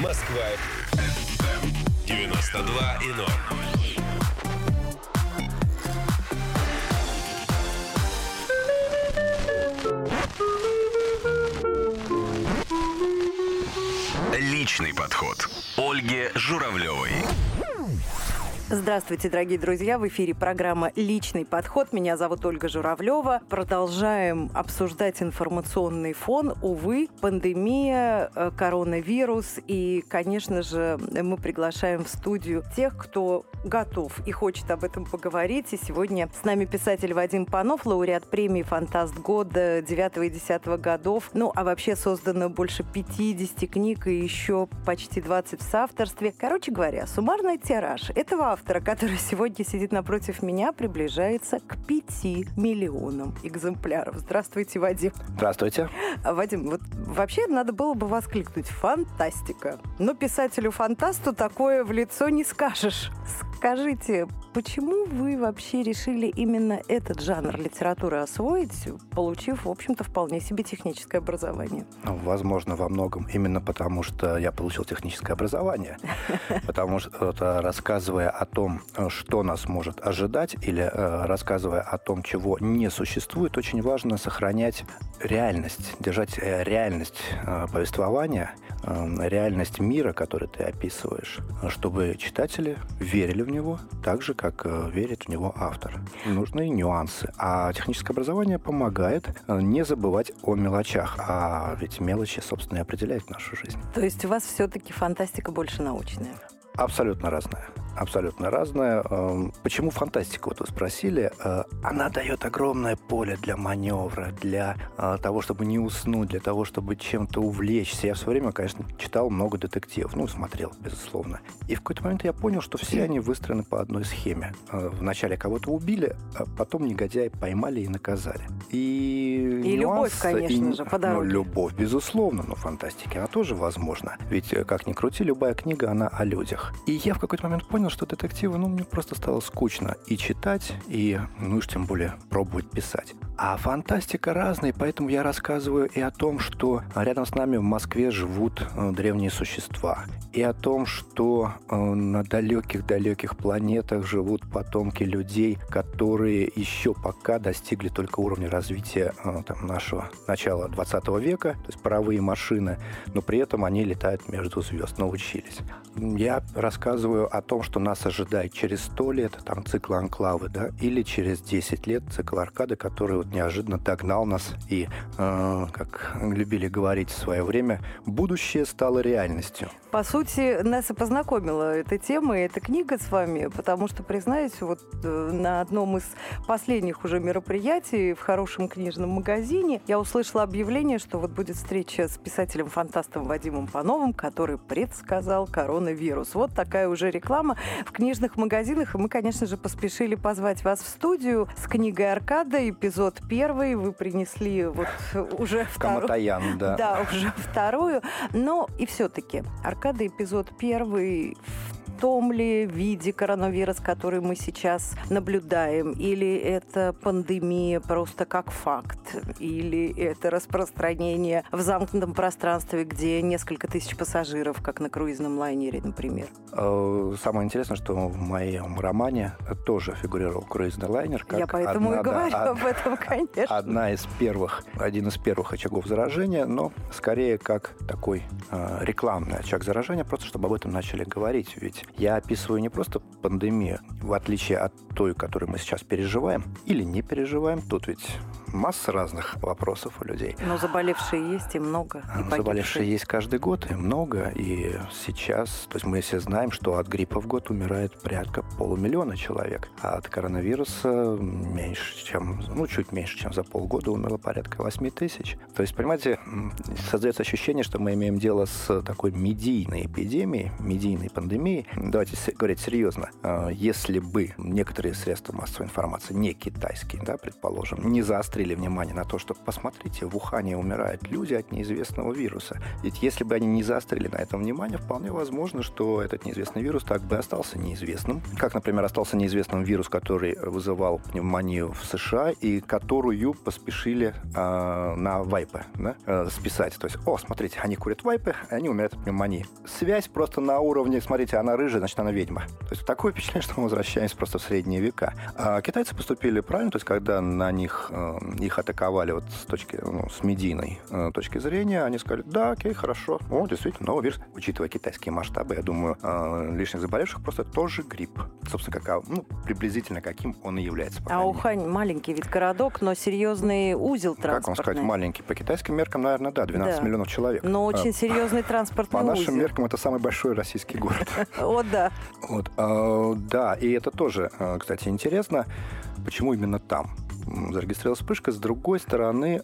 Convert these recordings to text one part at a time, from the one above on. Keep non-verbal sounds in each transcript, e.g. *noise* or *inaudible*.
Москва 92 и 0. Личный подход. Ольги Журавлевой. Здравствуйте, дорогие друзья! В эфире программа «Личный подход». Меня зовут Ольга Журавлева. Продолжаем обсуждать информационный фон. Увы, пандемия, э, коронавирус. И, конечно же, мы приглашаем в студию тех, кто готов и хочет об этом поговорить. И сегодня с нами писатель Вадим Панов, лауреат премии «Фантаст года» 9 и 10 годов. Ну, а вообще создано больше 50 книг и еще почти 20 в соавторстве. Короче говоря, суммарный тираж этого автора, который сегодня сидит напротив меня, приближается к 5 миллионам экземпляров. Здравствуйте, Вадим. Здравствуйте. Вадим, вот вообще надо было бы воскликнуть «фантастика». Но писателю-фантасту такое в лицо не скажешь. Скажите, почему вы вообще решили именно этот жанр литературы освоить, получив, в общем-то, вполне себе техническое образование? Ну, возможно, во многом именно потому, что я получил техническое образование. *laughs* Потому что, рассказывая о том, что нас может ожидать, или э, рассказывая о том, чего не существует, очень важно сохранять реальность, держать э, реальность э, повествования, реальность мира, который ты описываешь, чтобы читатели верили в него так же, как э, верит в него автор. Нужны нюансы. А техническое образование помогает э, не забывать о мелочах. А ведь мелочи, собственно, и определяют нашу жизнь. То есть у вас все-таки фантастика больше научная? Абсолютно разная абсолютно разная. Эм, почему фантастика, вот вы спросили, э, она дает огромное поле для маневра, для э, того, чтобы не уснуть, для того, чтобы чем-то увлечься. Я в свое время, конечно, читал много детективов, ну, смотрел, безусловно. И в какой-то момент я понял, что все они выстроены по одной схеме. Э, вначале кого-то убили, а потом негодяи поймали и наказали. И, и любовь, конечно и, же, по дороге. Ну, любовь, безусловно, но фантастика, она тоже возможна. Ведь, как ни крути, любая книга, она о людях. И я в какой-то момент понял, что детективы, ну, мне просто стало скучно и читать, и, ну, уж тем более пробовать писать. А фантастика разная, поэтому я рассказываю и о том, что рядом с нами в Москве живут э, древние существа, и о том, что э, на далеких-далеких планетах живут потомки людей, которые еще пока достигли только уровня развития э, там, нашего начала 20 века, то есть паровые машины, но при этом они летают между звезд, научились. Я рассказываю о том, что нас ожидает через 100 лет, там цикл анклавы, да, или через 10 лет цикл аркады, который вот неожиданно догнал нас и, э, как любили говорить в свое время, будущее стало реальностью. По сути, нас и познакомила эта тема и эта книга с вами, потому что, признаюсь, вот э, на одном из последних уже мероприятий в хорошем книжном магазине я услышала объявление, что вот будет встреча с писателем-фантастом Вадимом Пановым, который предсказал коронавирус. Вот такая уже реклама *laughs* в книжных магазинах, и мы, конечно же, поспешили позвать вас в студию с книгой «Аркада», эпизод первый, вы принесли вот уже вторую. Каматаян, да. *laughs* Да, уже вторую. Но и все-таки «Аркада» эпизод первый том ли виде коронавирус, который мы сейчас наблюдаем, или это пандемия просто как факт, или это распространение в замкнутом пространстве, где несколько тысяч пассажиров, как на круизном лайнере, например? Э, самое интересное, что в моем романе тоже фигурировал круизный лайнер. Как Я поэтому одна, и говорю да, об этом, конечно. Одна из первых, один из первых очагов заражения, но скорее как такой э, рекламный очаг заражения, просто чтобы об этом начали говорить. Ведь я описываю не просто пандемию, в отличие от той, которую мы сейчас переживаем или не переживаем. Тут ведь масса разных вопросов у людей. Но заболевшие есть и много. И заболевшие есть каждый год и много. И сейчас, то есть мы все знаем, что от гриппа в год умирает порядка полумиллиона человек, а от коронавируса меньше, чем, ну, чуть меньше, чем за полгода умерло порядка 8 тысяч. То есть, понимаете, создается ощущение, что мы имеем дело с такой медийной эпидемией, медийной пандемией, давайте говорить серьезно, э, если бы некоторые средства массовой информации, не китайские, да, предположим, не заострили внимание на то, что, посмотрите, в Ухане умирают люди от неизвестного вируса. Ведь если бы они не заострили на этом внимание, вполне возможно, что этот неизвестный вирус так бы остался неизвестным. Как, например, остался неизвестным вирус, который вызывал пневмонию в США и которую поспешили э, на вайпы да, э, списать. То есть, о, смотрите, они курят вайпы, они умирают от пневмонии. Связь просто на уровне, смотрите, она рыжая, значит, она ведьма. То есть такое впечатление, что мы возвращаемся просто в средние века. А китайцы поступили правильно, то есть когда на них э, их атаковали вот с точки, ну, с медийной э, точки зрения, они сказали, да, окей, хорошо, о, действительно, новый вирус. Учитывая китайские масштабы, я думаю, э, лишних заболевших просто тоже грипп. Собственно, как, ну, приблизительно каким он и является. А Ухань маленький ведь городок, но серьезный узел транспортный. Как вам сказать, маленький? По китайским меркам, наверное, да, 12 да. миллионов человек. Но очень а, серьезный транспортный узел. По нашим меркам это самый большой российский город. *laughs* О, да. Вот, а, да, и это тоже, а, кстати, интересно, почему именно там зарегистрировалась вспышка. С другой стороны,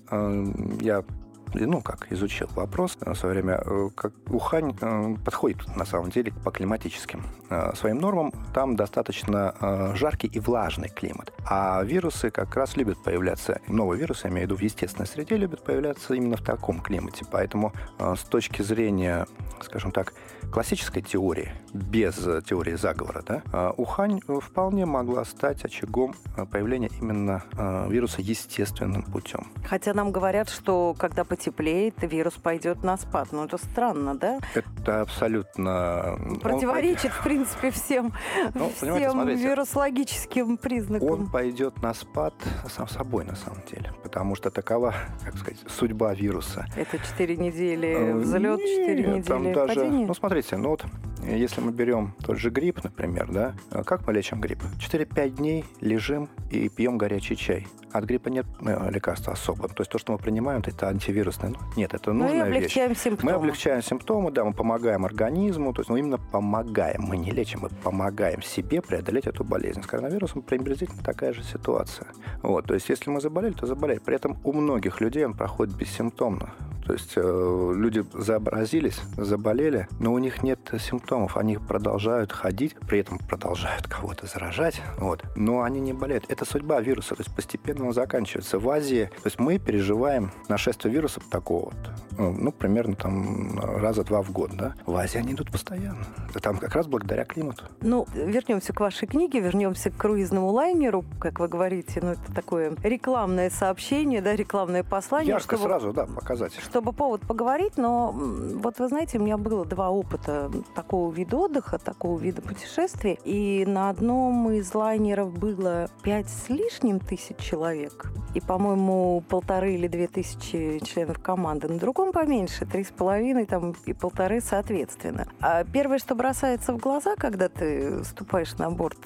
я ну как, изучил вопрос в свое время, э, как Ухань э, подходит на самом деле по климатическим э, своим нормам. Там достаточно жаркий и влажный климат. А вирусы как раз любят появляться, новые вирусы, я имею в виду в естественной среде, любят появляться именно в таком климате. Поэтому с точки зрения, скажем так, классической теории, без теории заговора, да, Ухань вполне могла стать очагом появления именно вируса естественным путем. Хотя нам говорят, что когда потеплеет, вирус пойдет на спад. Ну, это странно, да? Это абсолютно... Противоречит, в принципе, всем, ну, всем вирусологическим признакам. Он пойдет на спад сам собой, на самом деле. Потому что такова, как сказать, судьба вируса. Это 4 недели э, взлет, 4 недели там даже, падение? Ну, смотрите, ну вот если мы берем тот же грипп, например, да, как мы лечим грипп? 4-5 дней лежим и пьем горячий чай. От гриппа нет э, лекарства особо. То есть то, что мы принимаем, это антивирусное. Ну, нет, это ну нужная мы облегчаем вещь. Симптомы. Мы облегчаем симптомы, да, мы помогаем организму. То есть, ну, именно помогаем. Мы не лечим, мы помогаем себе преодолеть эту болезнь. С коронавирусом приблизительно такая же ситуация. Вот, то есть, если мы заболели, то заболели. При этом у многих людей он проходит бессимптомно. То есть э, люди заобразились, заболели, но у них нет симптомов. Они продолжают ходить, при этом продолжают кого-то заражать, вот, но они не болеют. Это судьба вируса, то есть постепенно он заканчивается. В Азии, то есть мы переживаем нашествие вируса такого вот, ну, ну, примерно там раза два в год, да. В Азии они идут постоянно. Там как раз благодаря климату. Ну, вернемся к вашей книге, вернемся к круизному лайнеру, как вы говорите, ну, это такое рекламное сообщение, да, рекламное послание. Ярко чтобы, сразу, да, показать. Чтобы повод поговорить, но вот вы знаете, у меня было два опыта такого вида отдыха, такого вида путешествия, и на одном из лайнеров было пять с лишним тысяч человек, и, по-моему, полторы или две тысячи членов команды. На другом поменьше, три с половиной там, и полторы соответственно. А первое, что бросается в глаза, когда ты ступаешь на борт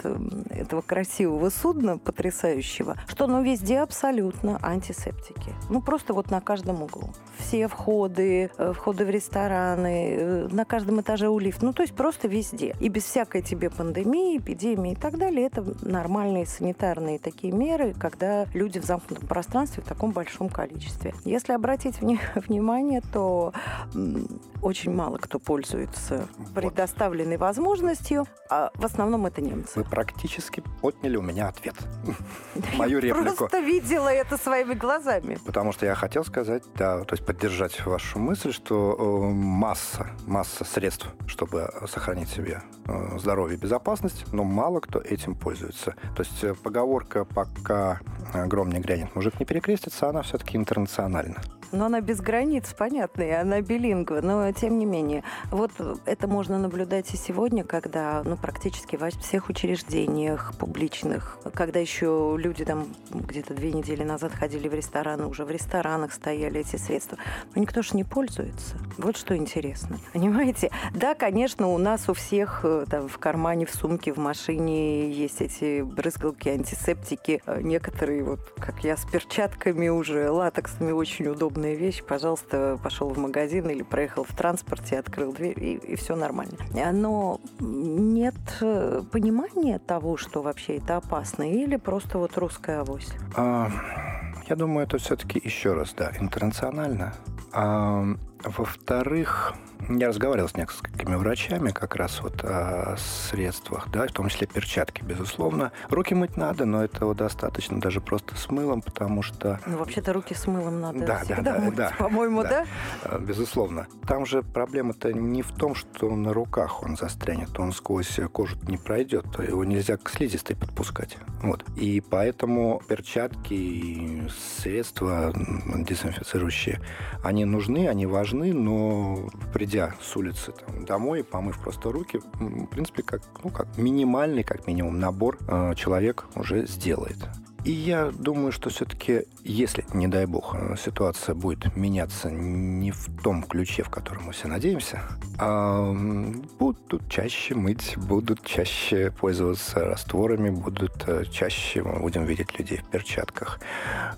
этого красивого судна, потрясающего, что ну везде абсолютно антисептики. Ну просто вот на каждом углу. Все входы, э, входы в рестораны, э, на каждом этаже у лифта. Ну то есть просто везде. И без всякой тебе пандемии, эпидемии и так далее. Это нормальные санитарные такие меры, когда люди в замкнутом пространстве в таком большом количестве. Если обратить *laughs* внимание, то очень мало кто пользуется предоставленной возможностью, а в основном это немцы. Вы практически отняли у меня ответ. *laughs* Мою реплику. Просто видела это своими глазами. Потому что я хотел сказать, да, то есть поддержать вашу мысль, что э, масса, масса средств, чтобы сохранить себе э, здоровье и безопасность, но мало кто этим пользуется. То есть э, поговорка «пока гром не грянет, мужик не перекрестится», она все-таки интернациональна. Но она без границ, понятно, и она билингва. Но тем не менее, вот это можно наблюдать и сегодня, когда ну, практически во всех учреждениях публичных, когда еще люди там где-то две недели назад ходили в рестораны, уже в ресторанах стояли эти средства. Но никто же не пользуется. Вот что интересно. *laughs* Понимаете? Да, конечно, у нас у всех э, там, в кармане, в сумке, в машине есть эти брызгалки, антисептики. Э, некоторые, вот как я, с перчатками уже, латексными, очень удобная вещь. Пожалуйста, пошел в магазин или проехал в транспорте, открыл дверь, и, и все нормально. Но нет э, понимания того, что вообще это опасно, или просто вот русская авось? А, я думаю, это все-таки еще раз, да, интернационально. А, Во-вторых, я разговаривал с несколькими врачами как раз вот о средствах, да, в том числе перчатки, безусловно. Руки мыть надо, но этого достаточно даже просто с мылом, потому что... Ну, вообще-то руки с мылом надо да, всегда да, мыть, да, по-моему, да? да? Безусловно. Там же проблема-то не в том, что на руках он застрянет, он сквозь кожу не пройдет, его нельзя к слизистой подпускать. Вот. И поэтому перчатки и средства дезинфицирующие, они нужны, они важны, но придя с улицы там, домой, помыв просто руки, в принципе, как, ну, как минимальный, как минимум, набор э, человек уже сделает. И я думаю, что все-таки, если, не дай бог, э, ситуация будет меняться не в том ключе, в котором мы все надеемся, а будут чаще мыть, будут чаще пользоваться растворами, будут э, чаще мы будем видеть людей в перчатках.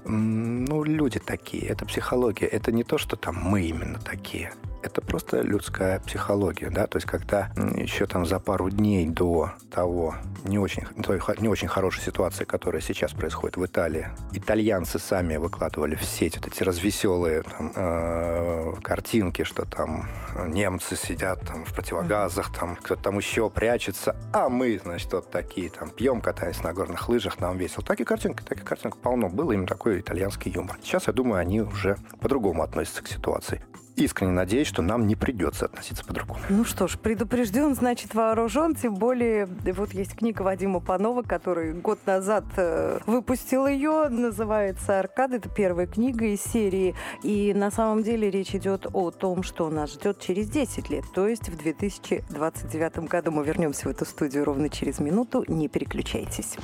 Ну, люди такие, это психология, это не то, что там мы именно такие это просто людская психология, да, то есть когда еще там за пару дней до того не очень, той, не очень хорошей ситуации, которая сейчас происходит в Италии, итальянцы сами выкладывали в сеть вот эти развеселые там, э, картинки, что там немцы сидят там в противогазах, там кто-то там еще прячется, а мы, значит, вот такие там пьем, катаемся на горных лыжах, нам весело. Такие картинки, таких картинок полно. Было именно такой итальянский юмор. Сейчас, я думаю, они уже по-другому относятся к ситуации искренне надеюсь, что нам не придется относиться по-другому. Ну что ж, предупрежден, значит вооружен. Тем более, вот есть книга Вадима Панова, который год назад э, выпустил ее. Называется «Аркада». Это первая книга из серии. И на самом деле речь идет о том, что нас ждет через 10 лет. То есть в 2029 году мы вернемся в эту студию ровно через минуту. Не переключайтесь.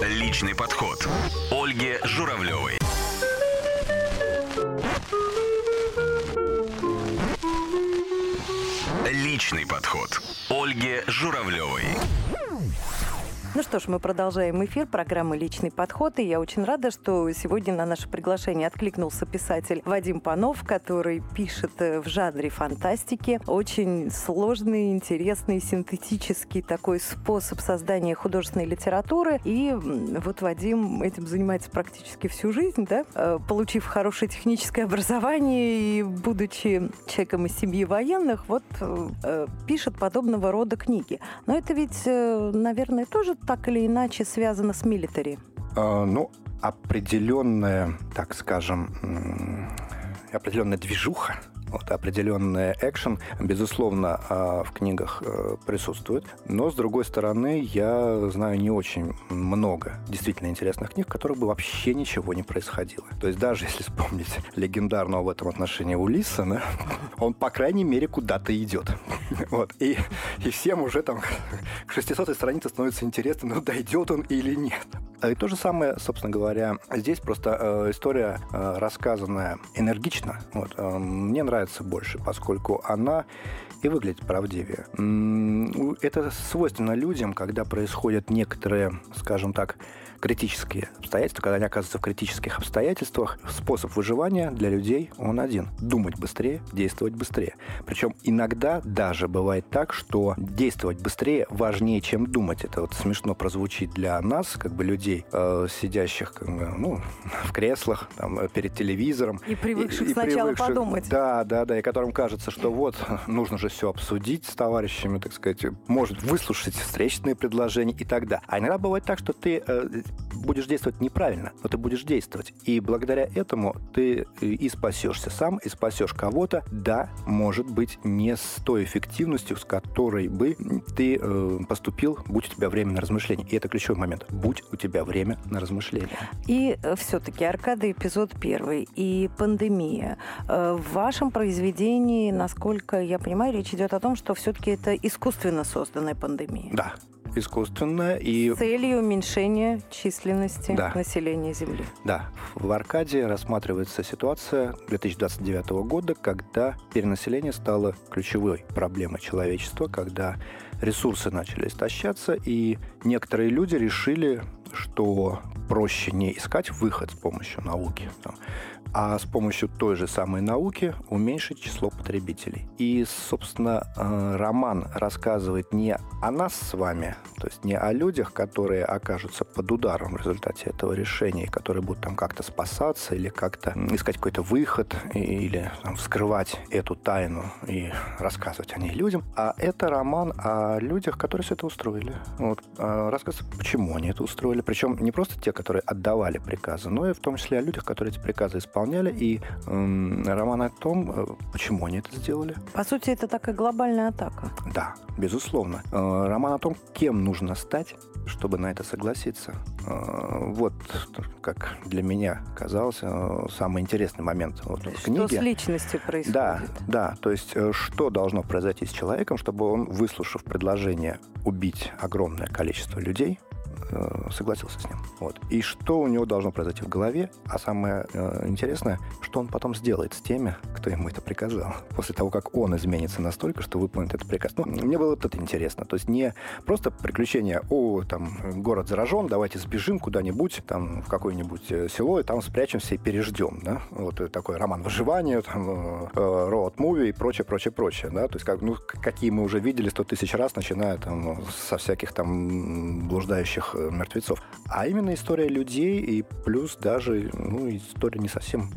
Личный подход. Ольги Журавлевой. Личный подход. Ольги Журавлевой. Ну что ж, мы продолжаем эфир программы «Личный подход», и я очень рада, что сегодня на наше приглашение откликнулся писатель Вадим Панов, который пишет э, в жанре фантастики. Очень сложный, интересный, синтетический такой способ создания художественной литературы. И вот Вадим этим занимается практически всю жизнь, да, э, получив хорошее техническое образование и будучи человеком из семьи военных, вот э, пишет подобного рода книги. Но это ведь, наверное, тоже так или иначе связано с милитари? А, ну, определенная, так скажем, определенная движуха вот, определенный экшен, безусловно, а, в книгах э, присутствует. Но, с другой стороны, я знаю не очень много действительно интересных книг, в которых бы вообще ничего не происходило. То есть даже если вспомнить легендарного в этом отношении Улиса, да, *laughs* он, по крайней мере, куда-то идет. *laughs* Вот. И, и всем уже там к 600 странице становится интересно, ну, дойдет он или нет. И то же самое, собственно говоря, здесь просто э, история э, рассказанная энергично. Вот, мне нравится больше, поскольку она и выглядит правдивее. Это свойственно людям, когда происходят некоторые, скажем так, критические обстоятельства, когда они оказываются в критических обстоятельствах, способ выживания для людей он один. Думать быстрее, действовать быстрее. Причем иногда даже бывает так, что действовать быстрее важнее, чем думать. Это вот смешно прозвучит для нас, как бы людей, э, сидящих как бы, ну, *laughs* в креслах, там, перед телевизором. И привыкших и, и сначала привыкших, подумать. Да, да, да, и которым кажется, что вот, *laughs* нужно же все обсудить с товарищами, так сказать, может выслушать встречные предложения и так далее. А иногда бывает так, что ты э, будешь действовать неправильно, но ты будешь действовать. И благодаря этому ты и спасешься сам, и спасешь кого-то. Да, может быть, не с той эффективностью, с которой бы ты э, поступил, будь у тебя время на размышление. И это ключевой момент. Будь у тебя время на размышление. И э, все-таки Аркада эпизод первый и пандемия. Э, в вашем произведении, насколько я понимаю, речь идет о том, что все-таки это искусственно созданная пандемия. Да, искусственная и... С целью уменьшения численности да. населения Земли. Да. В Аркадии рассматривается ситуация 2029 года, когда перенаселение стало ключевой проблемой человечества, когда ресурсы начали истощаться, и некоторые люди решили, что проще не искать выход с помощью науки, а с помощью той же самой науки уменьшить число потребителей. И, собственно, э, роман рассказывает не о нас с вами, то есть не о людях, которые окажутся под ударом в результате этого решения, которые будут там как-то спасаться или как-то искать какой-то выход или там, вскрывать эту тайну и рассказывать о ней людям, а это роман о людях, которые все это устроили. Вот, а рассказ, почему они это устроили. Причем не просто те, которые отдавали приказы, но и в том числе о людях, которые эти приказы исполняли, и эм, роман о том, э, почему они это сделали. По сути, это такая глобальная атака. Да, безусловно. Э, роман о том, кем нужно стать, чтобы на это согласиться. Э, вот как для меня казалось э, самый интересный момент вот в книге. Что с личностью происходит? Да, да. То есть э, что должно произойти с человеком, чтобы он, выслушав предложение убить огромное количество людей, Э, согласился с ним. Вот. И что у него должно произойти в голове, а самое э, интересное, что он потом сделает с теми, кто ему это приказал, *laughs* после того, как он изменится настолько, что выполнит этот приказ. Ну, мне было вот это интересно. То есть не просто приключение, о, там, город заражен, давайте сбежим куда-нибудь, там, в какое-нибудь э, село, и там спрячемся и переждем, да, вот такой роман выживания, там, роуд-муви и прочее, прочее, прочее, да, то есть как, ну, какие мы уже видели сто тысяч раз, начиная там со всяких там блуждающих Э, мертвецов, а именно история людей и плюс даже ну, история не совсем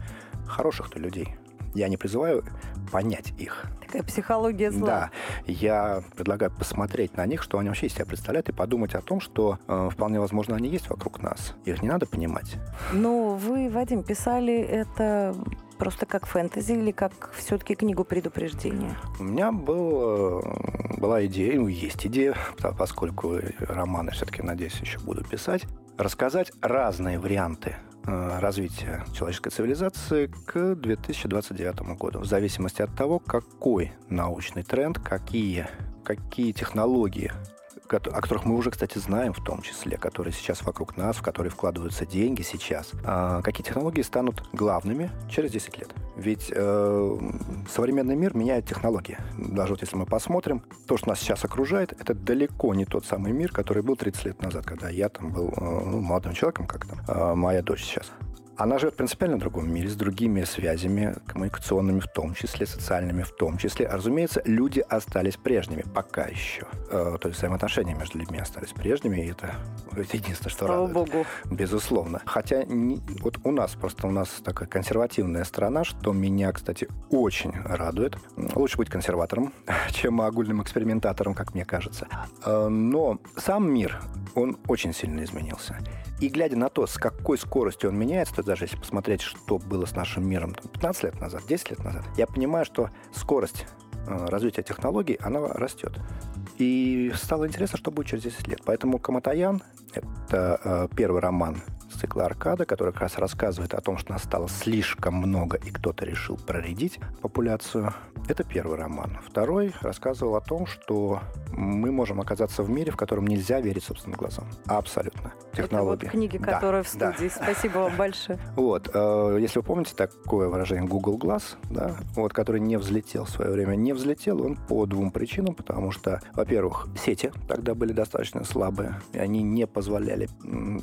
хороших-то людей. Я не призываю понять их. Такая психология зла. Да. Я предлагаю посмотреть на них, что они вообще из себя представляют, и подумать о том, что э, вполне возможно они есть вокруг нас. Их не надо понимать. Но вы, Вадим, писали это просто как фэнтези или как все-таки книгу предупреждения? У меня был, э, была идея, ну, есть идея, поскольку романы все-таки, надеюсь, еще буду писать, рассказать разные варианты развития человеческой цивилизации к 2029 году, в зависимости от того, какой научный тренд, какие, какие технологии о которых мы уже, кстати, знаем в том числе, которые сейчас вокруг нас, в которые вкладываются деньги сейчас, а какие технологии станут главными через 10 лет. Ведь э, современный мир меняет технологии. Даже вот если мы посмотрим, то, что нас сейчас окружает, это далеко не тот самый мир, который был 30 лет назад, когда я там был э, ну, молодым человеком, как там, э, моя дочь сейчас. Она живет в принципиально другом мире, с другими связями, коммуникационными в том числе, социальными в том числе. А, разумеется, люди остались прежними пока еще. Э, то есть взаимоотношения между людьми остались прежними, и это, это единственное, что Слава радует. Богу. Безусловно. Хотя не, вот у нас, просто у нас такая консервативная страна, что меня, кстати, очень радует. Лучше быть консерватором, *laughs* чем огульным экспериментатором, как мне кажется. Э, но сам мир, он очень сильно изменился. И глядя на то, с какой скоростью он меняется, то даже если посмотреть, что было с нашим миром 15 лет назад, 10 лет назад, я понимаю, что скорость э, развития технологий, она растет. И стало интересно, что будет через 10 лет. Поэтому «Каматаян» — это э, первый роман цикла «Аркада», который как раз рассказывает о том, что нас стало слишком много, и кто-то решил проредить популяцию. Это первый роман. Второй рассказывал о том, что мы можем оказаться в мире, в котором нельзя верить собственным глазам. Абсолютно. Технологии. Это вот книги, которые да, в студии. Да. Спасибо вам большое. *laughs* Вот. Э, если вы помните такое выражение Google Glass, да, вот, который не взлетел в свое время. Не взлетел он по двум причинам, потому что, во-первых, сети тогда были достаточно слабые, и они не позволяли,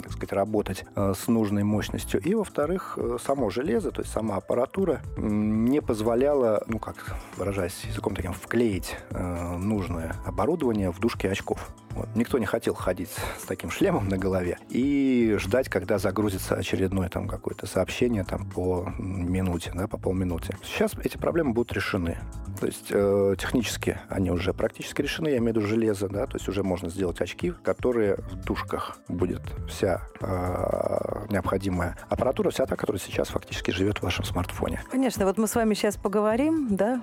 так сказать, работать э, с нужной мощностью. И, во-вторых, э, само железо, то есть сама аппаратура не позволяла, ну как выражаясь языком таким, вклеить нужное оборудование в дужке очков. Вот. Никто не хотел ходить с таким шлемом на голове и ждать, когда загрузится очередное там какое-то сообщение там по минуте, да, по полминуте. Сейчас эти проблемы будут решены. То есть э, технически они уже практически решены, я имею в виду железо, да, то есть уже можно сделать очки, которые в душках будет вся э, необходимая аппаратура, вся та, которая сейчас фактически живет в вашем смартфоне. Конечно, вот мы с вами сейчас поговорим, да,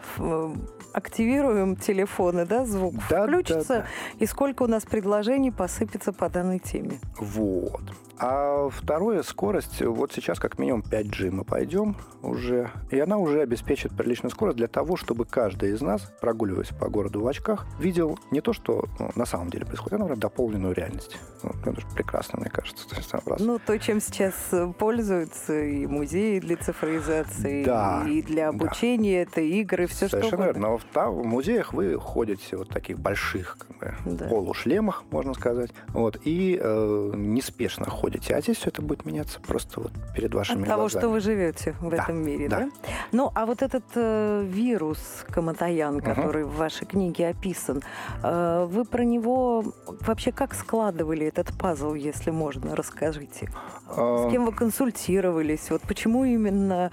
активируем телефоны, да, звук да, включится, да, да. и сколько у нас предложений посыпется по данной теме. Вот. А второе, скорость. Вот сейчас как минимум 5G мы пойдем уже. И она уже обеспечит приличную скорость для того, чтобы каждый из нас, прогуливаясь по городу в очках, видел не то, что ну, на самом деле происходит, а, например, дополненную реальность. Ну, это же прекрасно, мне кажется. То есть, раз. Ну, то, чем сейчас пользуются и музеи для цифровизации, да, и для обучения, да. это игры, все Совершенно что угодно. Но в, в музеях вы ходите вот таких больших как бы, да. полушлемах шлемах, можно сказать, вот, и э, неспешно ходите. А здесь все это будет меняться просто вот перед вашими От того, глазами. что вы живете в Да, этом мире, да? да. Ну, а вот этот э, вирус Каматаян, который в вашей книге описан, э, вы про него вообще как складывали этот пазл, если можно, расскажите. А, С кем вы консультировались? Вот почему именно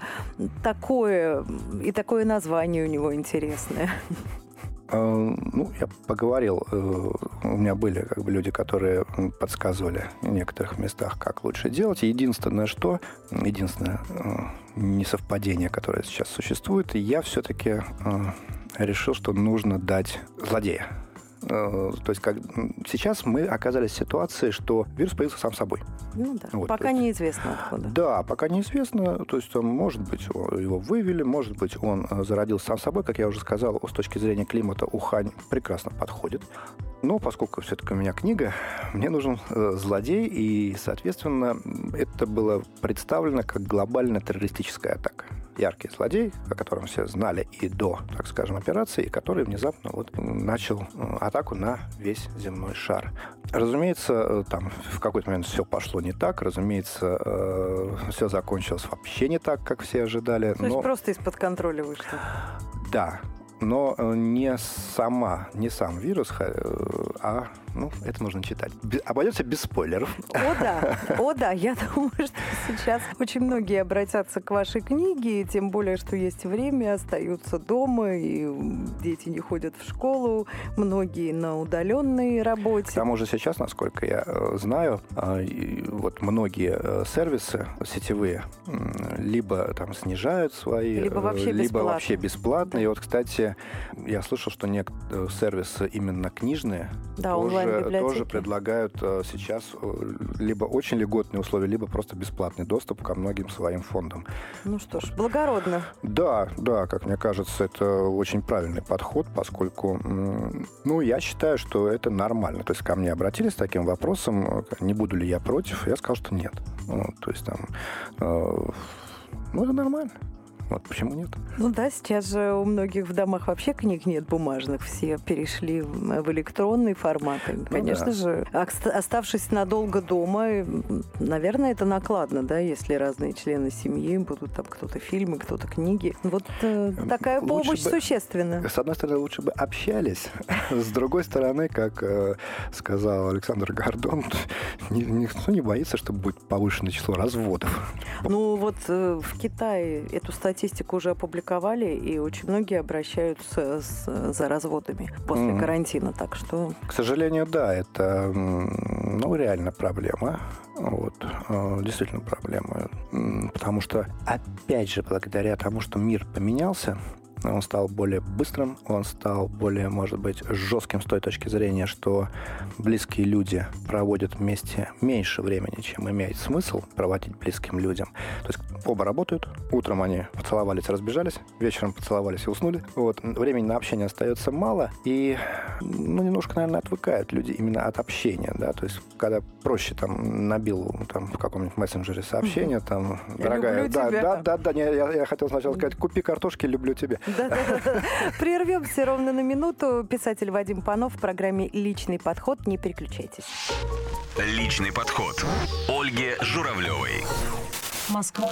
такое и такое название у него интересное? *laughs* Э, Ну, я поговорил, э, у меня были как бы люди, которые подсказывали в некоторых местах, как лучше делать. Единственное, что, единственное э, несовпадение, которое сейчас существует, я все-таки решил, что нужно дать злодея. Э, То есть как, сейчас мы оказались в ситуации, что вирус появился сам собой. Ну да, Вот, пока есть- неизвестно откуда. Да, пока неизвестно. То есть, может быть, его вывели, может быть, он э, зародился сам собой. Как я уже сказал, с точки зрения климата Ухань прекрасно подходит. Но поскольку все-таки у меня книга, мне нужен э, злодей, и, соответственно, это было представлено как глобальная террористическая атака. Яркий злодей, о котором все знали и до, так скажем, операции, и который внезапно вот начал э, атаку на весь земной шар. Разумеется, э, там в какой-то момент все пошло не так. Разумеется, все закончилось вообще не так, как все ожидали. То есть но просто из-под контроля вышло. да, но э, не сама, не сам вирус, э, а, ну, это нужно читать. Бе- Обойдется без спойлеров. О да, *laughs* о да, я *laughs* думаю, что сейчас очень многие обратятся к вашей книге, тем более, что есть время, остаются дома, и дети не ходят в школу, многие на удаленной К работе. тому же сейчас, насколько я э, знаю, э, вот многие э, сервисы сетевые либо там снижают свои, Либо вообще либо бесплатно. вообще бесплатно. Да. И вот, кстати, я слышал, что некоторые сервисы именно книжные Да, тоже, онлайн-библиотеки. тоже предлагают э, сейчас э, либо очень льготные условия, либо просто бесплатный доступ ко многим своим фондам. Ну что ж, благородно. Да, да, как мне кажется, это очень правильный подход, поскольку, ну, я считаю, что это нормально. То есть ко мне обратились с таким вопросом, э, не буду ли я против, я сказал, что нет. Вот, то есть там, э, ну, это нормально. Вот почему нет? Ну да, сейчас же у многих в домах вообще книг нет бумажных, все перешли в электронный формат. И, Конечно да. же, ост- оставшись надолго дома, наверное, это накладно, да, если разные члены семьи будут там кто-то фильмы, кто-то книги. Вот э, такая Эм, лучше помощь бы- существенна. С одной стороны, лучше бы общались. *laughs* С другой стороны, как э, сказал Александр Гордон, *laughs* ни- никто не боится, что будет повышенное число разводов. Ну вот э, в Китае эту статистику уже опубликовали, и очень многие обращаются с- за разводами после Мгм. карантина, так что К сожалению, да, это ну, реально проблема. Вот, э, действительно проблема. Потому что, опять же, благодаря тому, что мир поменялся, он стал более быстрым, он стал более, может быть, жестким с той точки зрения, что близкие люди проводят вместе меньше времени, чем имеет смысл проводить близким людям. То есть оба работают, утром они поцеловались, разбежались, вечером поцеловались и уснули. Вот. Времени на общение остается мало, и ну, немножко, наверное, отвыкают люди именно от общения, да, то есть когда проще там набил там в каком-нибудь мессенджере сообщение, там, Я дорогая, да, тебя. да, да, да, не, я, я хотел сначала сказать, купи картошки, люблю тебя. Прервемся ровно на минуту. Писатель Вадим Панов в программе «Личный подход». Не переключайтесь. Личный подход. Ольги Журавлевой. Москва.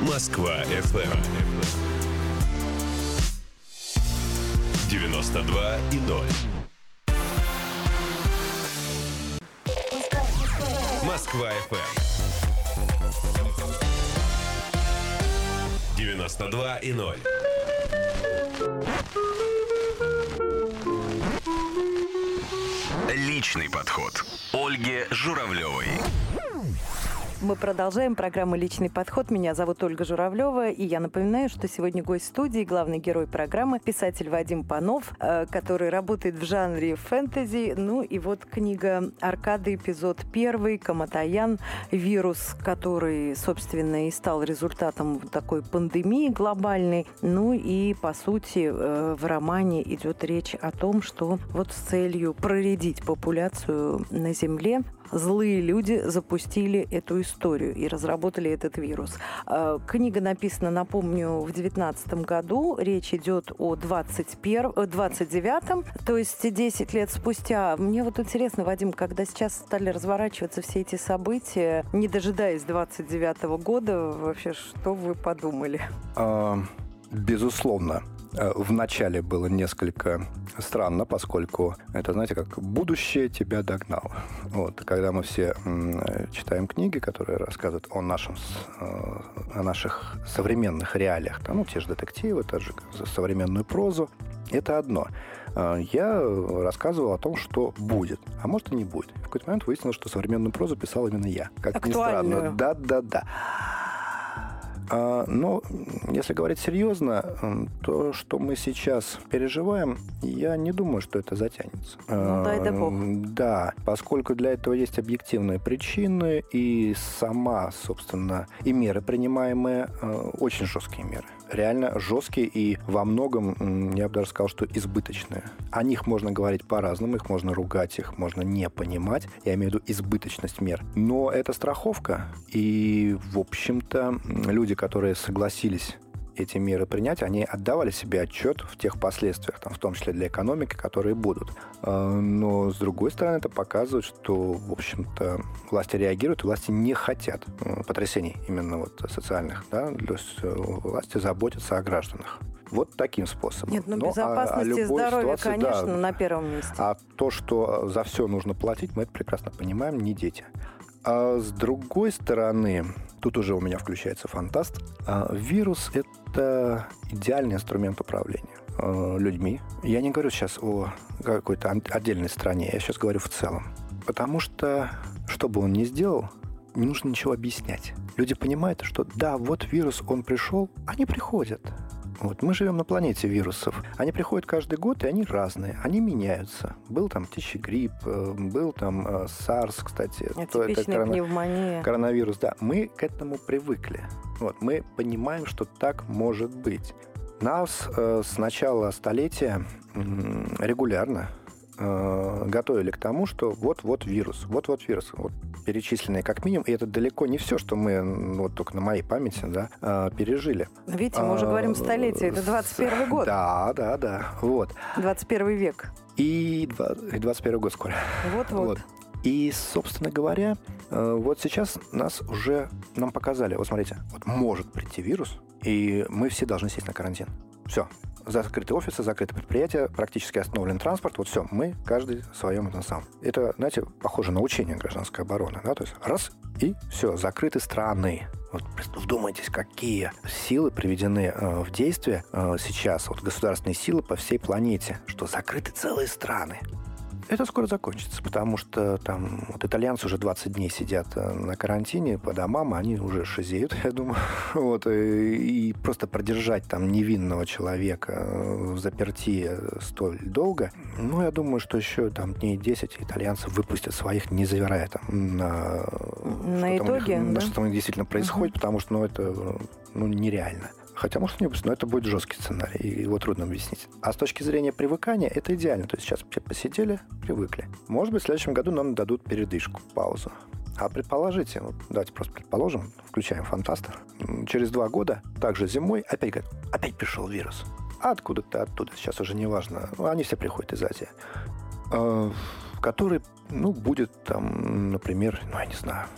Москва FM. 92 и 0. Москва FM. 92 и 0. Личный подход. Ольги Журавлевой. Мы продолжаем программу «Личный подход». Меня зовут Ольга Журавлева, и я напоминаю, что сегодня гость студии, главный герой программы, писатель Вадим Панов, э, который работает в жанре фэнтези. Ну и вот книга «Аркада», эпизод первый, «Каматаян», вирус, который, собственно, и стал результатом такой пандемии глобальной. Ну и, по сути, э, в романе идет речь о том, что вот с целью проредить популяцию на Земле злые люди запустили эту историю и разработали этот вирус. Э, книга написана, напомню, в 2019 году. Речь идет о 21, 29 то есть 10 лет спустя. Мне вот интересно, Вадим, когда сейчас стали разворачиваться все эти события, не дожидаясь 29 года, вообще что вы подумали? А, безусловно, Э, в начале было несколько странно, поскольку это, знаете, как будущее тебя догнало. Вот, когда мы все читаем книги, которые рассказывают о, нашем, э, о наших современных реалиях, там, ну, те же детективы, та же современную прозу, это одно. Э, я рассказывал о том, что будет, а может и не будет. В какой-то момент выяснилось, что современную прозу писал именно я. Как ни странно. Да-да-да. А, но если говорить серьезно, то, что мы сейчас переживаем, я не думаю, что это затянется. Ну, дай да бог. Да, поскольку для этого есть объективные причины, и сама, собственно, и меры принимаемые, э, очень жесткие меры реально жесткие и во многом, я бы даже сказал, что избыточные. О них можно говорить по-разному, их можно ругать, их можно не понимать. Я имею в виду избыточность мер. Но это страховка, и, в общем-то, люди, которые согласились эти меры принять, они отдавали себе отчет в тех последствиях, там, в том числе для экономики, которые будут. А, но, с другой стороны, это показывает, что, в общем-то, власти реагируют, власти не хотят э, потрясений именно вот социальных. Да? То есть э, власти заботятся о гражданах. Вот таким способом. Нет, ну Но безопасность и здоровье, конечно, да, на первом месте. А то, что за все нужно платить, мы это прекрасно понимаем, не дети. А с другой стороны, тут уже у меня включается фантаст, а вирус — это идеальный инструмент управления э, людьми. Я не говорю сейчас о какой-то отдельной стране, я сейчас говорю в целом. Потому что, что бы он ни сделал, не нужно ничего объяснять. Люди понимают, что да, вот вирус, он пришел, они приходят. Вот мы живем на планете вирусов. Они приходят каждый год, и они разные. Они меняются. Был там птичий грипп, э, был там э, SARS, кстати. Атипичная это корона... пневмония. Коронавирус, да. Мы к этому привыкли. Вот, мы понимаем, что так может быть. Нас э, с начала столетия э, регулярно э, готовили к тому, что вот-вот вирус, вот-вот вирус, вот перечисленные как минимум, и это далеко не все, что мы, вот только на моей памяти, да, э, пережили. Видите, мы уже говорим столетие, это 21 год. Да, да, да, вот. 21 век. И 21 год скоро. Вот-вот. Вот. И, собственно говоря, э, вот сейчас нас уже нам показали, вот смотрите, вот может прийти вирус, и мы все должны сесть на карантин. Все, закрыты офисы, закрыты предприятия, практически остановлен транспорт. Вот все, мы каждый в своем этом сам. Это, знаете, похоже на учение гражданской обороны. Да? То есть раз и все, закрыты страны. Вот вдумайтесь, какие силы приведены э, в действие э, сейчас, вот государственные силы по всей планете, что закрыты целые страны. Это скоро закончится, потому что там вот итальянцы уже 20 дней сидят э, на карантине по домам, они уже шизеют, *laughs* я думаю. Вот, и, и просто продержать там невинного человека э, в заперти столь долго, ну, я думаю, что еще там дней 10 итальянцы выпустят своих, не завирая там на... На итоге, них, да? На что там действительно происходит, uh-huh. потому что, ну, это ну, нереально. Хотя, может, не но это будет жесткий сценарий, и его трудно объяснить. А с точки зрения привыкания, это идеально. То есть сейчас все посидели, привыкли. Может быть, в следующем году нам дадут передышку, паузу. А предположите, вот давайте просто предположим, включаем фантастов, через два года, также зимой, опять говорят, опять пришел вирус. А откуда-то оттуда, сейчас уже не важно, они все приходят из Азии, э, который, ну, будет там, например, ну, я не знаю,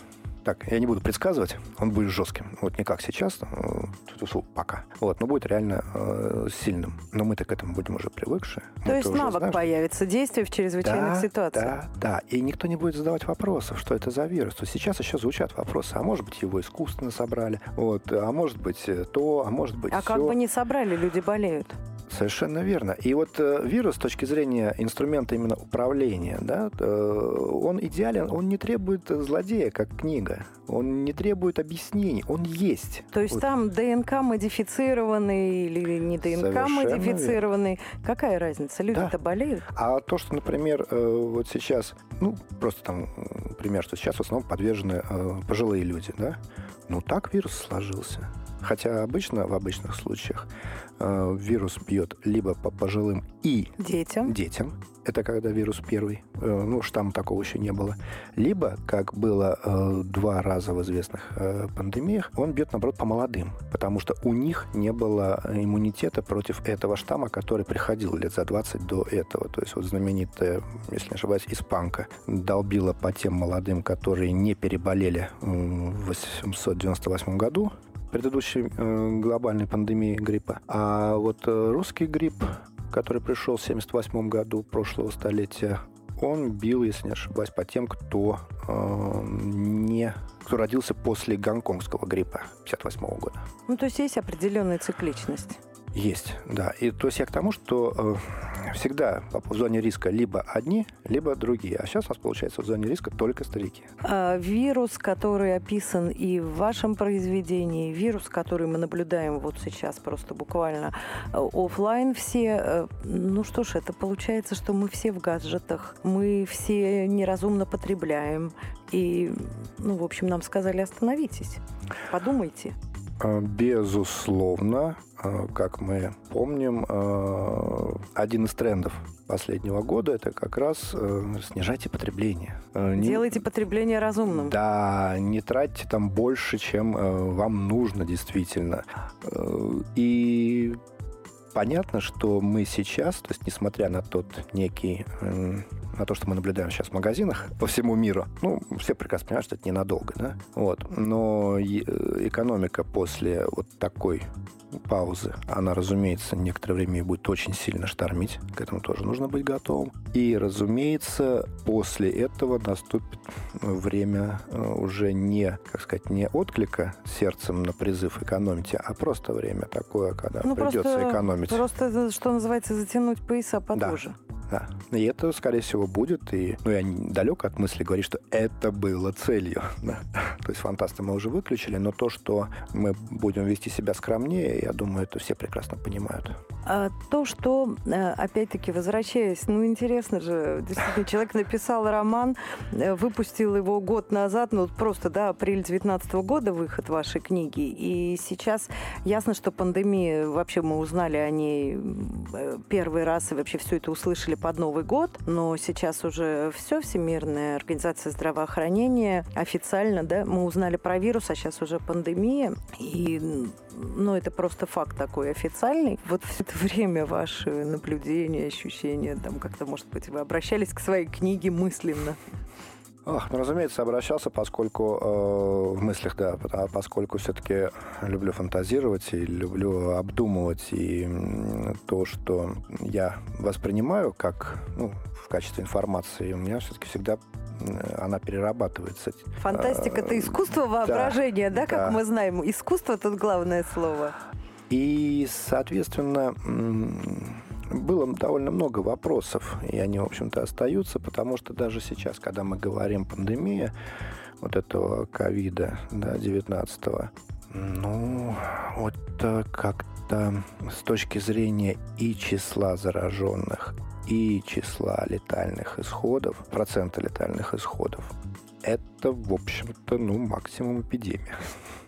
так, я не буду предсказывать, он будет жестким. Вот не как сейчас, э, пока. Вот, но будет реально э, сильным. Но мы-то к этому будем уже привыкшие. То есть навык знаем. появится, действие в чрезвычайных да, ситуациях. Да, да. И никто не будет задавать вопросов, что это за вирус. То сейчас еще звучат вопросы. А может быть, его искусственно собрали. Вот, а может быть, э, то, а может быть, А все. как бы не собрали, люди болеют. Совершенно верно. И вот э, вирус с точки зрения инструмента именно управления, да, э, он идеален, он не требует злодея, как книга. Он не требует объяснений, он есть. То есть вот. там ДНК модифицированный или не ДНК модифицированный. Верно. Какая разница? Люди-то да. болеют. А то, что, например, э, вот сейчас, ну, просто там пример, что сейчас в основном подвержены э, пожилые люди, да, ну так вирус сложился. Хотя обычно, в обычных случаях, э, вирус бьет либо по пожилым и Детям. детям, это когда вирус первый, э, ну, штамм такого еще не было, либо, как было э, два раза в известных э, пандемиях, он бьет, наоборот, по молодым, потому что у них не было иммунитета против этого штамма, который приходил лет за 20 до этого. То есть вот знаменитая, если не ошибаюсь, испанка долбила по тем молодым, которые не переболели в 898 году, предыдущей э, глобальной пандемии гриппа. А вот э, русский грипп, который пришел в 78 году прошлого столетия, он бил, если не ошибаюсь, по тем, кто э, не кто родился после гонконгского гриппа 58 года. Ну, то есть есть определенная цикличность. Есть, да. И то есть я к тому, что э, всегда в зоне риска либо одни, либо другие. А сейчас у нас получается в зоне риска только старики. А, вирус, который описан и в вашем произведении, вирус, который мы наблюдаем вот сейчас просто буквально э, офлайн все, э, ну что ж, это получается, что мы все в гаджетах, мы все неразумно потребляем. И, ну, в общем, нам сказали остановитесь, подумайте. Э, Безусловно, э, как мы помним, э, один из трендов последнего года это как раз э, снижайте потребление. Э, не- Делайте потребление разумным. Да, не тратьте там больше, чем э, вам нужно действительно. И понятно, что мы сейчас, то есть несмотря на тот некий, м, на то, что мы наблюдаем сейчас в магазинах по всему миру, ну, все прекрасно понимают, что это ненадолго, да, вот, но э, экономика после вот такой паузы, она, разумеется, некоторое время будет очень сильно штормить, к этому тоже нужно быть готовым. И, разумеется, после этого наступит время э, уже не, как сказать, не отклика сердцем на призыв экономите, а просто время такое, когда Ну, придется просто- экономить. Просто, что называется, затянуть пояса потуже. Да. И это, скорее всего, будет. И, ну, я далек от мысли говорить, что это было целью. *laughs* да. То есть фантасты мы уже выключили, но то, что мы будем вести себя скромнее, я думаю, это все прекрасно понимают. А то, что, э, опять-таки, возвращаясь, ну, интересно же, действительно, человек написал роман, э, выпустил его год назад, ну, просто, да, апрель 19 года выход вашей книги, и сейчас ясно, что пандемия, вообще мы узнали о ней э, первый раз и вообще все это услышали под Новый год, но сейчас уже все, Всемирная организация здравоохранения официально, да, мы узнали про вирус, а сейчас уже пандемия, и ну, это просто факт такой официальный. Вот все это время ваши наблюдения, ощущения, там как-то, может быть, вы обращались к своей книге мысленно. Ах, ну, разумеется, обращался, поскольку э, в мыслях, да, а поскольку все-таки люблю фантазировать и люблю обдумывать и то, что я воспринимаю как ну, в качестве информации, у меня все-таки всегда она перерабатывается. Фантастика – это искусство воображения, да, как да. мы знаем? Искусство тут главное слово. И, соответственно, было довольно много вопросов, и они, в общем-то, остаются, потому что даже сейчас, когда мы говорим пандемия вот этого ковида, да, 19 ну, вот как-то с точки зрения и числа зараженных, и числа летальных исходов, процента летальных исходов, это, в общем-то, ну, максимум эпидемия.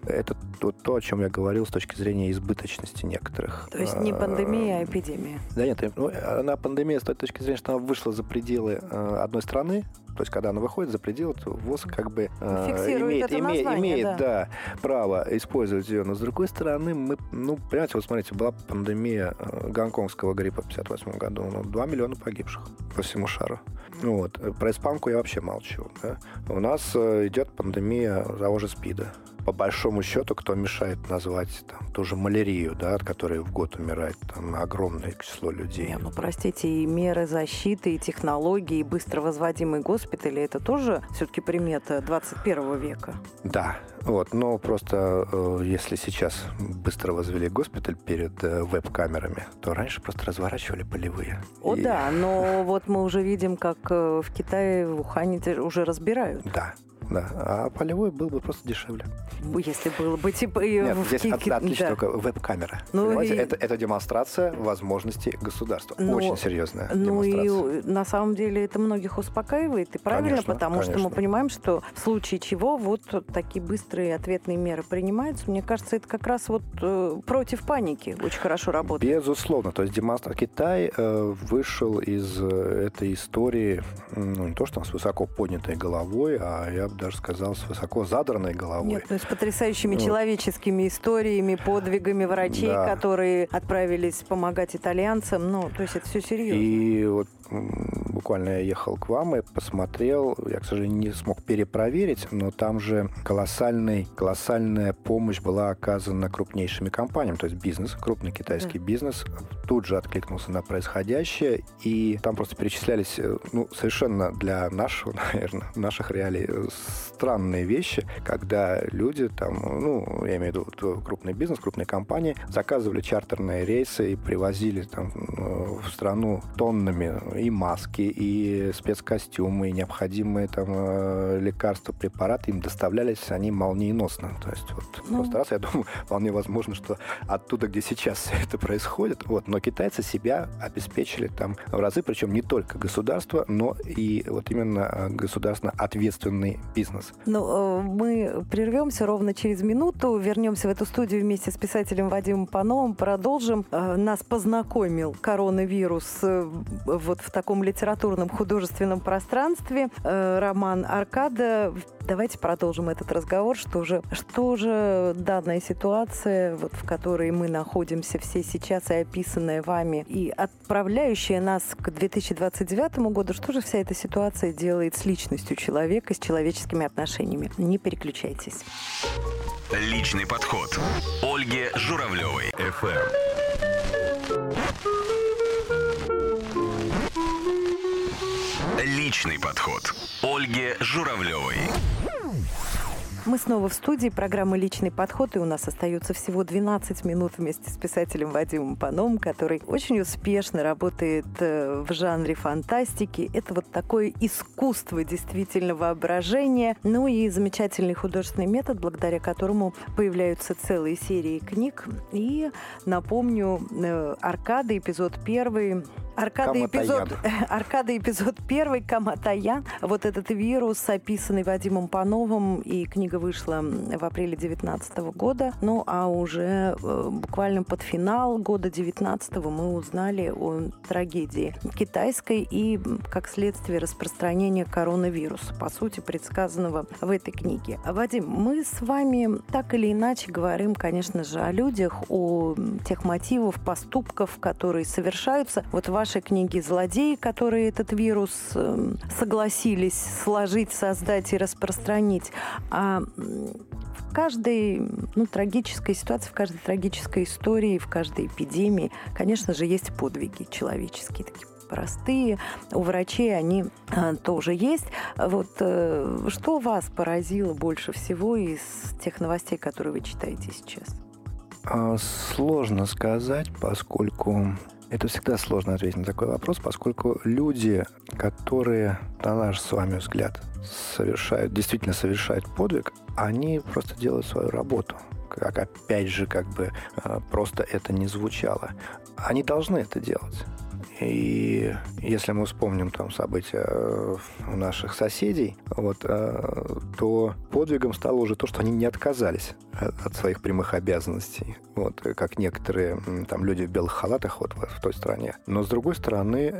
Это то, то, о чем я говорил с точки зрения избыточности некоторых. То есть не э, пандемия, а эпидемия. Да нет, ну, она пандемия с той точки зрения, что она вышла за пределы э, одной страны, то есть когда она выходит за пределы, то ВОЗ как бы э, имеет, имеет, название, имеет да. да, право использовать ее. Но с другой стороны, мы, ну, понимаете, вот смотрите, была пандемия э, гонконгского гриппа в 58 году, ну, 2 миллиона погибших по всему шару. Ну Вот. Про испанку я вообще молчу. да. У нас э, идет пандемия того же СПИДа. По большому счету, кто мешает назвать там, ту же малярию, да, от которой в год умирает там, огромное число людей. Не, ну, простите, и меры защиты, и технологии, и быстро возводимые госпитали – это тоже все-таки примета 21 века. Да, вот, но просто э, если сейчас быстро возвели госпиталь перед э, веб-камерами, то раньше просто разворачивали полевые. О, И- да, но вот мы уже видим, как э, в Китае, в Ухане уже разбирают. Да, Да. А полевой был бы просто дешевле. Если было бы типа... и Нет, в здесь от- отличная да. только веб-камера. Ну Понимаете, и- это, это демонстрация возможностей государства. Ну, Очень серьезная Ну и демонстрация. э, на самом деле это многих успокаивает, и правильно, Конечно, потому что мы конечно. понимаем, что в случае чего вот такие быстрые ответные меры принимаются. Мне кажется, это как раз вот э, против паники очень хорошо работает. Безусловно. То есть демонстра... Китай э, вышел из э, этой истории, ну, не то, что там с высоко поднятой головой, а я бы даже сказал, с высоко задранной головой. Нет, ну, с потрясающими Ну, человеческими историями, подвигами врачей, Да. которые отправились помогать итальянцам. Ну, то есть это все серьезно. И вот буквально я ехал к вам и посмотрел, я, к сожалению, не смог перепроверить, но там же колоссальный, колоссальная помощь была оказана крупнейшими компаниями, то есть бизнес, крупный китайский бизнес тут же откликнулся на происходящее, и там просто перечислялись, э, ну, совершенно для нашего, *laughs* наверное, наших реалий э, странные вещи, когда люди там, ну, я имею в виду крупный бизнес, крупные компании, заказывали чартерные рейсы и привозили там э, в страну тоннами и маски, и спецкостюмы, и необходимые там э, лекарства, препараты, им доставлялись они молниеносно. То есть вот Ну. просто раз, я думаю, вполне возможно, что оттуда, где сейчас это происходит, вот, но китайцы себя обеспечили там в разы, причем не только государство, но и вот именно э, государственно ответственный бизнес. Ну, э, мы прервемся ровно через минуту, вернемся в эту студию вместе с писателем Вадимом Пановым, продолжим. Э, Нас познакомил коронавирус э, вот в таком литературном художественном пространстве. Роман Аркада. Давайте продолжим этот разговор. Что же, что же данная ситуация, вот, в которой мы находимся все сейчас, и описанная вами, и отправляющая нас к 2029 году, что же вся эта ситуация делает с личностью человека, с человеческими отношениями? Не переключайтесь. Личный подход. Ольги Журавлевой. FM. Личный подход. Ольги Журавлевой. Мы снова в студии программы «Личный подход», и у нас остается всего 12 минут вместе с писателем Вадимом Паном, который очень успешно работает э, в жанре фантастики. Это вот такое искусство действительно воображения, ну и замечательный художественный метод, благодаря которому появляются целые серии книг. И напомню, э, Аркада, эпизод первый, Аркада эпизод, *laughs* Аркада эпизод первый, Каматаян. Вот этот вирус, описанный Вадимом Пановым, и книга вышла в апреле 2019 года. Ну, а уже э, буквально под финал года 2019 мы узнали о трагедии китайской и, как следствие, распространения коронавируса, по сути, предсказанного в этой книге. Вадим, мы с вами так или иначе говорим, конечно же, о людях, о тех мотивах, поступков, которые совершаются. Вот в вашей книге «Злодеи», которые этот вирус э, согласились сложить, создать и распространить. А в каждой ну, трагической ситуации, в каждой трагической истории, в каждой эпидемии, конечно же, есть подвиги человеческие, такие простые. У врачей они а, тоже есть. Вот э, что вас поразило больше всего из тех новостей, которые вы читаете сейчас? А, Сложно сказать, поскольку это всегда сложно ответить на такой вопрос, поскольку люди, которые, на наш с вами взгляд, совершают, действительно совершают подвиг, они просто делают свою работу. Как опять же, как бы э, просто это не звучало. Они должны это делать. И если мы вспомним там события э, у наших соседей, вот, э, то подвигом стало уже то, что они не отказались от своих прямых обязанностей, вот, э, как некоторые там люди в белых халатах вот в, той стране. Но с другой стороны,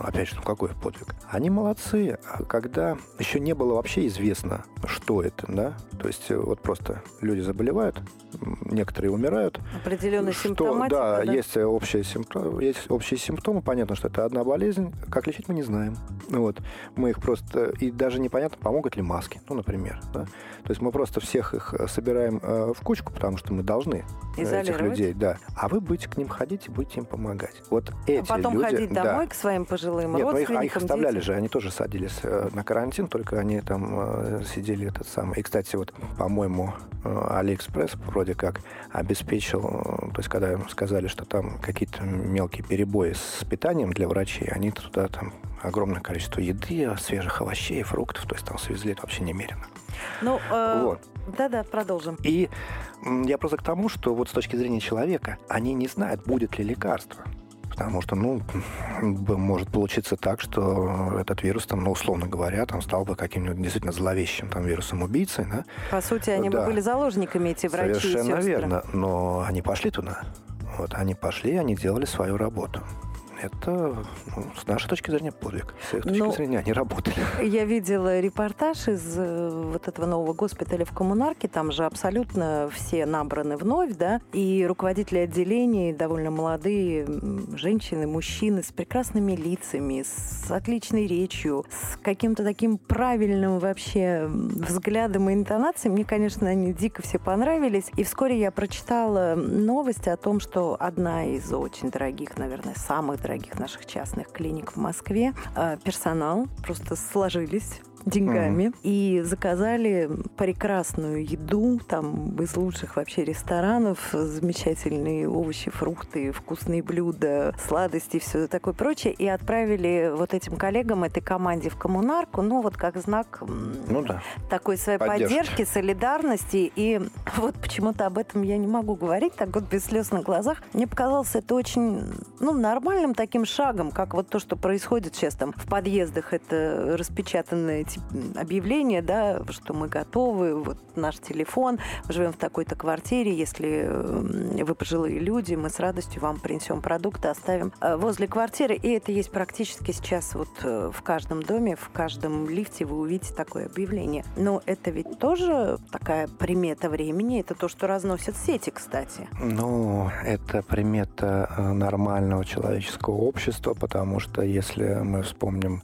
опять же, ну какой подвиг? Они молодцы, А когда еще не было вообще известно, что это, да? То есть вот просто люди заболевают, некоторые умирают, Определенная что, симптоматика, да, да? есть общие симптомы, есть общие симптомы. Понятно, что это одна болезнь. Как лечить мы не знаем. Вот мы их просто и даже непонятно, помогут ли маски, ну, например. Да? То есть мы просто всех их э, собираем э, в кучку, потому что мы должны э, этих людей, да. А вы будете к ним ходить и будете им помогать. Вот эти А потом люди, ходить да. домой к своим пожилым Нет, ну их, родственникам, а их оставляли детям. же, они тоже садились на карантин, только они там сидели этот самый. И, кстати, вот, по-моему, Алиэкспресс вроде как обеспечил, то есть когда им сказали, что там какие-то мелкие перебои с питанием для врачей, они туда там огромное количество еды, свежих овощей, фруктов, то есть там свезли это вообще немерено. Ну, э, Вот. да-да, продолжим. И я просто к тому, что вот с точки зрения человека, они не знают, будет ли лекарство. Потому что, ну, *laughs* может получиться так, что этот вирус, там, ну, условно говоря, там стал бы каким-нибудь действительно зловещим там вирусом-убийцей, да? По сути, они Да. бы были заложниками, эти врачи и Совершенно сестры. верно. Но они пошли туда. Вот, они пошли, они делали свою работу. Это, ну, с нашей точки зрения, подвиг. С их точки Ну, зрения, они работали. *laughs* Я видела репортаж из э, вот этого нового госпиталя в Коммунарке. Там же абсолютно все набраны вновь, да, и руководители отделений довольно молодые женщины, мужчины с прекрасными лицами, с отличной речью, с каким-то таким правильным вообще взглядом и интонацией. Мне, конечно, они дико все понравились. И вскоре я прочитала новость о том, что одна из очень дорогих, наверное, самых дорогих наших частных клиник в Москве, э, персонал просто сложились деньгами и заказали прекрасную еду там из лучших вообще ресторанов, замечательные овощи, фрукты, вкусные блюда, сладости, все такое прочее, и отправили вот этим коллегам, этой команде в коммунарку, ну вот как знак Ну да. такой своей Поддержки. поддержки, солидарности. И вот почему-то об этом я не могу говорить, так вот без слез на глазах. Мне показалось это очень ну, нормальным таким шагом, как вот то, что происходит сейчас там в подъездах. Это распечатанное тип- объявление, да, что мы готовы, вот наш телефон, мы живем в такой-то квартире, если вы пожилые люди, мы с радостью вам принесем продукты, оставим э, возле квартиры. И это есть практически сейчас вот э, в каждом доме, в каждом лифте вы увидите такое объявление. Но это ведь тоже такая примета времени, это то, что разносят сети, кстати. Ну, это примета э, нормального человеческого общества, потому что если мы вспомним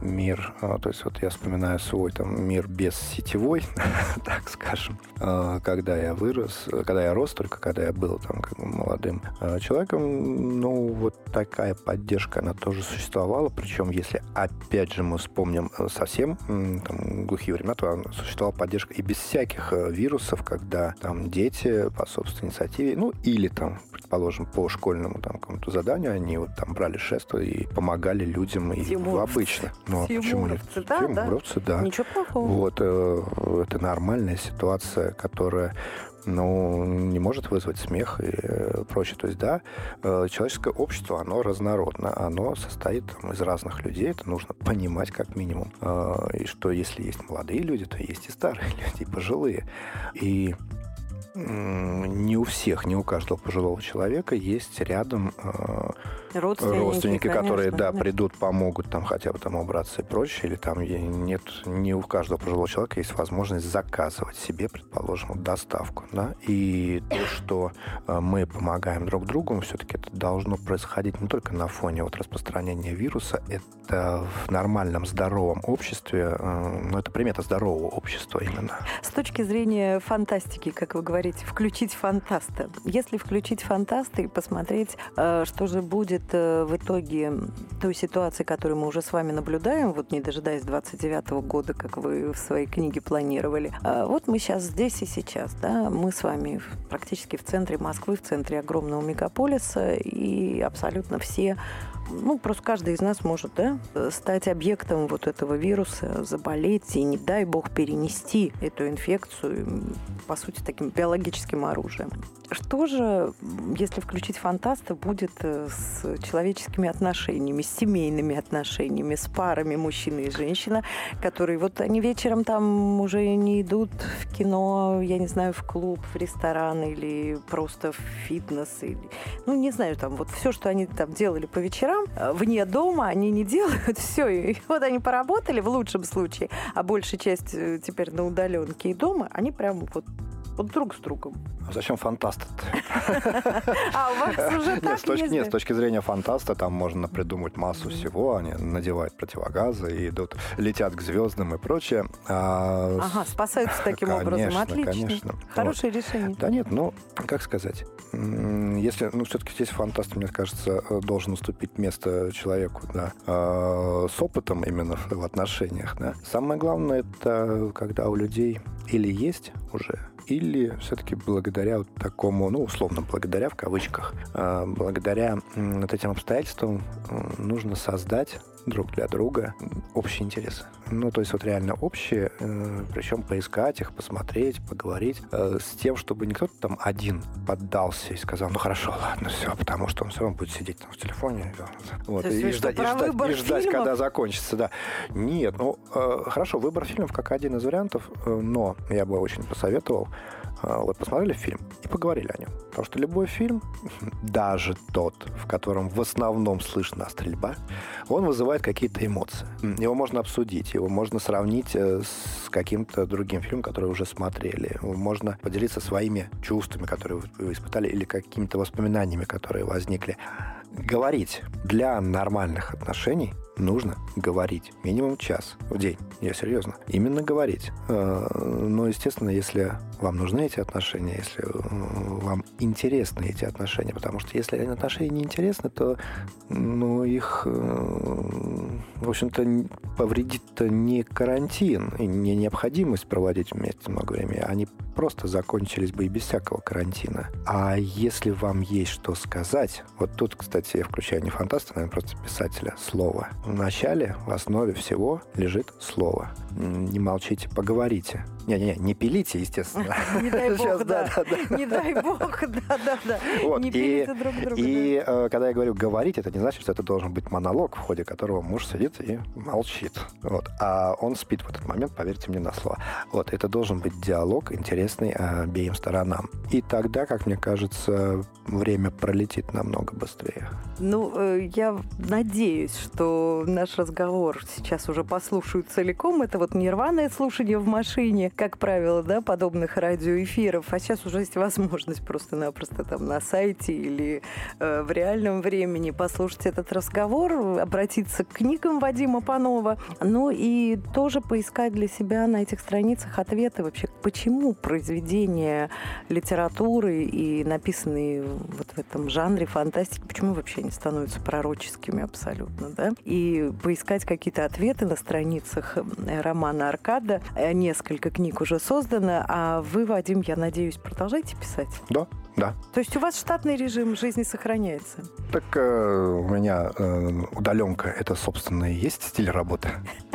мир, то есть вот я вспоминаю свой там мир без сетевой, *laughs* так скажем, э, когда я вырос, когда я рос, только когда я был там как бы молодым э, человеком, ну, вот такая поддержка, она тоже существовала, причем если опять же мы вспомним э, совсем там, глухие времена, то существовала поддержка и без всяких э, вирусов, когда там дети по собственной инициативе, ну, или там, предположим, по школьному там какому-то заданию, они вот там брали шество и помогали людям и Тимуровцы. обычно. Ну, а почему нет? Да, да. Тимуровцы, да. Ничего плохого. Вот, э, это нормальная ситуация, которая ну, не может вызвать смех и э, прочее. То есть, да, э, человеческое общество, оно разнородно, оно состоит там, из разных людей, это нужно *laughs* понимать как минимум. И что если есть молодые люди, то есть и старые *laughs* люди, и пожилые. И не у всех, не у каждого пожилого человека есть рядом э, Родственники, родственники, которые, конечно, да, придут, помогут там хотя бы там убраться и прочее, или там нет, не у каждого пожилого человека есть возможность заказывать себе, предположим, доставку, да, и то, что э, мы помогаем друг другу, все-таки это должно происходить не только на фоне вот распространения вируса, это в нормальном здоровом обществе, э, ну, это примета здорового общества именно. С точки зрения фантастики, как вы говорите, включить фантаста. Если включить фантаста и посмотреть, э, что же будет э, в итоге той ситуации, которую мы уже с вами наблюдаем, вот не дожидаясь 29 года, как вы в своей книге планировали. А Вот мы сейчас здесь и сейчас, да, мы с вами практически в центре Москвы, в центре огромного мегаполиса, и абсолютно все ну, просто каждый из нас может да, стать объектом вот этого вируса, заболеть и, не дай бог, перенести эту инфекцию, по сути, таким биологическим оружием. Что же, если включить фантаста, будет э, с человеческими отношениями, с семейными отношениями, с парами мужчина и женщина, которые вот они вечером там уже не идут в кино, я не знаю, в клуб, в ресторан или просто в фитнес, или, ну, не знаю, там вот все, что они там делали по вечерам, э, вне дома, они не *laughs* делают все. И вот они поработали в лучшем случае, а большая часть э, теперь на удаленке и дома, они прям вот вот друг с другом. А зачем фантаст? *laughs* А у вас уже Нет, так с точки, не нет, с точки зрения фантаста там можно придумать массу всего. Они надевают противогазы и идут, летят к звездам и прочее. А Ага, спасаются таким образом. Отлично. конечно. Хорошее решение. Да нет, ну, как сказать, если, ну, все-таки здесь фантаст, мне кажется, э, должен уступить место человеку, да, а, с опытом именно в в отношениях, да. Самое главное, это когда у людей или есть уже, или все-таки благодаря вот такому, ну, условно, благодаря в кавычках, а, благодаря вот этим обстоятельствам нужно создать друг для друга общие интересы. Ну, то есть вот реально общие, э, причем поискать их, посмотреть, поговорить, э, с тем, чтобы не кто-то там один поддался и сказал, ну хорошо, ладно, все, потому что он все равно будет сидеть там в телефоне. Вот, и, ждать, и ждать, и ждать, когда закончится, да. Нет, ну, э, хорошо, выбор фильмов как один из вариантов, но я бы очень посоветовал э, вот посмотрели фильм и поговорили о нем. Потому что любой фильм, *laughs* даже тот, в котором в основном слышна стрельба, он вызывает какие-то эмоции. Его можно обсудить, его можно сравнить э, с каким-то другим фильмом, который уже смотрели. Можно поделиться своими чувствами, которые вы- вы испытали, или какими-то воспоминаниями, которые возникли. Говорить для нормальных отношений нужно говорить минимум час в день. Я серьезно. Именно говорить. Э, Но, естественно, если вам нужны эти отношения, если э, вам интересны эти отношения, потому что если отношения не интересны, то ну, их, э, в общем-то, повредит-то не карантин и не необходимость проводить вместе много времени, они просто закончились бы и без всякого карантина. А если вам есть что сказать, вот тут, кстати, я включаю не фантаста, наверное, просто писателя, слово. В начале, в основе всего лежит слово. Не молчите, поговорите. Не-не-не, не пилите, естественно. Не дай бог, да. Не дай бог, да-да-да. Не пилите друг друга. И э, когда я говорю говорить, это не значит, что это должен быть монолог, в ходе которого муж сидит и молчит. Вот. А он спит в этот момент, поверьте мне на слово. Вот. Это должен быть диалог интересный обеим сторонам. И тогда, как мне кажется, время пролетит намного быстрее. Ну, э, я надеюсь, что наш разговор сейчас уже послушают целиком. Это вот нерваное слушание в машине, как правило, да, подобных радиоэфиров. А сейчас уже есть возможность просто-напросто там на сайте или э, в реальном времени послушать этот разговор, обратиться к книгам Вадима Панова, ну и тоже поискать для себя на этих страницах ответы вообще, почему произведения литературы и написанные вот в этом жанре фантастики, почему вообще они становятся пророческими абсолютно, да? И поискать какие-то ответы на страницах э, романа Аркада. Э, Несколько книг уже создано, а вы, Вадим, я надеюсь, продолжаете писать? Да, да. То есть у вас штатный режим жизни сохраняется? Так э, у меня э, удаленка — это, собственно, и есть стиль работы.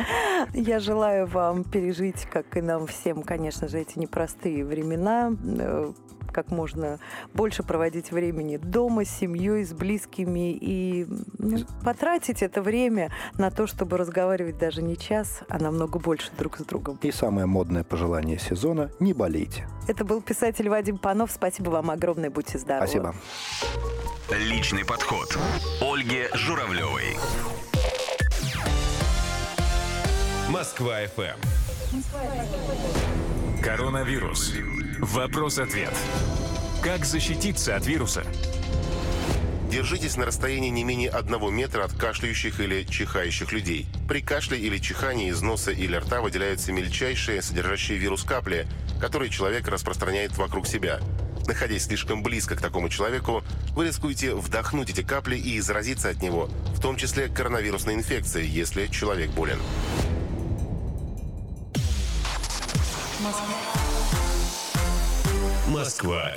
*laughs* Я желаю вам пережить, как и нам всем, конечно же, эти непростые времена, э, как можно больше проводить времени дома, с семьей, с близкими и ну, потратить это время на то, чтобы разговаривать даже не час, а намного больше друг с другом. И самое модное пожелание сезона — не болейте. Это был писатель Вадим Панов. Спасибо вам огромное. Будьте здоровы. Спасибо. Личный подход. Ольги Журавлевой. Москва FM. Коронавирус. Вопрос-ответ. Как защититься от вируса? Держитесь на расстоянии не менее одного метра от кашляющих или чихающих людей. При кашле или чихании из носа или рта выделяются мельчайшие, содержащие вирус капли, которые человек распространяет вокруг себя. Находясь слишком близко к такому человеку, вы рискуете вдохнуть эти капли и заразиться от него, в том числе коронавирусной инфекцией, если человек болен. Москва